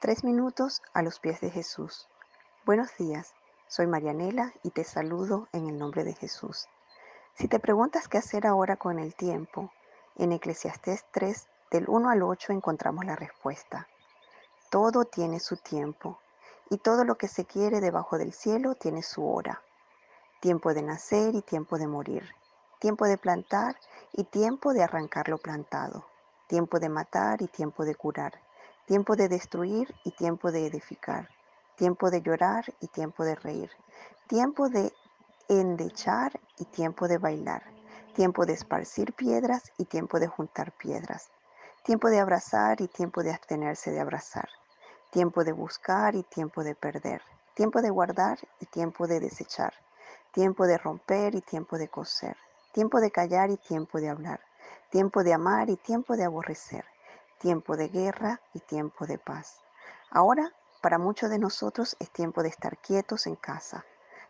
Tres minutos a los pies de Jesús. Buenos días, soy Marianela y te saludo en el nombre de Jesús. Si te preguntas qué hacer ahora con el tiempo, en Eclesiastés 3, del 1 al 8 encontramos la respuesta. Todo tiene su tiempo, y todo lo que se quiere debajo del cielo tiene su hora. Tiempo de nacer y tiempo de morir. Tiempo de plantar y tiempo de arrancar lo plantado. Tiempo de matar y tiempo de curar tiempo de destruir y tiempo de edificar, tiempo de llorar y tiempo de reír, tiempo de endechar y tiempo de bailar, tiempo de esparcir piedras y tiempo de juntar piedras, tiempo de abrazar y tiempo de abstenerse de abrazar, tiempo de buscar y tiempo de perder, tiempo de guardar y tiempo de desechar, tiempo de romper y tiempo de coser, tiempo de callar y tiempo de hablar, tiempo de amar y tiempo de aborrecer tiempo de guerra y tiempo de paz. Ahora, para muchos de nosotros es tiempo de estar quietos en casa,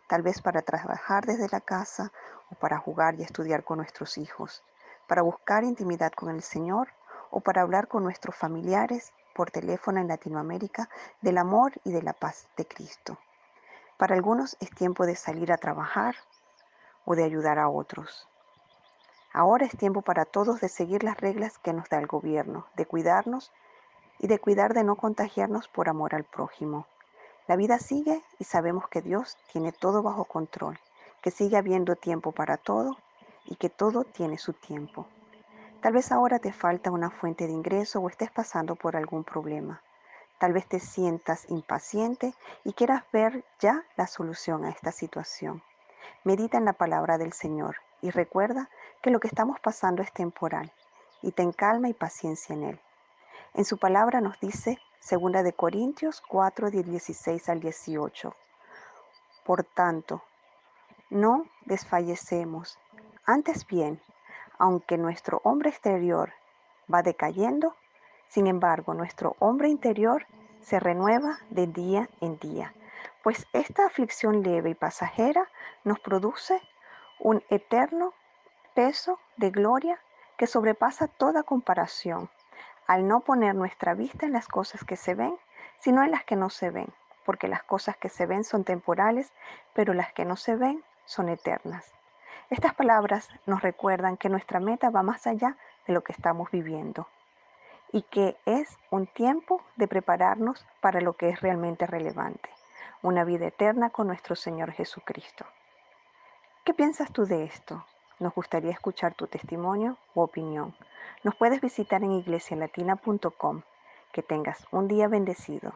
tal vez para trabajar desde la casa o para jugar y estudiar con nuestros hijos, para buscar intimidad con el Señor o para hablar con nuestros familiares por teléfono en Latinoamérica del amor y de la paz de Cristo. Para algunos es tiempo de salir a trabajar o de ayudar a otros. Ahora es tiempo para todos de seguir las reglas que nos da el gobierno, de cuidarnos y de cuidar de no contagiarnos por amor al prójimo. La vida sigue y sabemos que Dios tiene todo bajo control, que sigue habiendo tiempo para todo y que todo tiene su tiempo. Tal vez ahora te falta una fuente de ingreso o estés pasando por algún problema. Tal vez te sientas impaciente y quieras ver ya la solución a esta situación. Medita en la palabra del Señor y recuerda que lo que estamos pasando es temporal y ten calma y paciencia en Él. En su palabra nos dice, segunda de Corintios 4, 16 al 18, Por tanto, no desfallecemos. Antes bien, aunque nuestro hombre exterior va decayendo, sin embargo, nuestro hombre interior se renueva de día en día, pues esta aflicción leve y pasajera nos produce un eterno peso de gloria que sobrepasa toda comparación, al no poner nuestra vista en las cosas que se ven, sino en las que no se ven, porque las cosas que se ven son temporales, pero las que no se ven son eternas. Estas palabras nos recuerdan que nuestra meta va más allá de lo que estamos viviendo y que es un tiempo de prepararnos para lo que es realmente relevante, una vida eterna con nuestro Señor Jesucristo. ¿Qué piensas tú de esto? Nos gustaría escuchar tu testimonio u opinión. Nos puedes visitar en iglesialatina.com. Que tengas un día bendecido.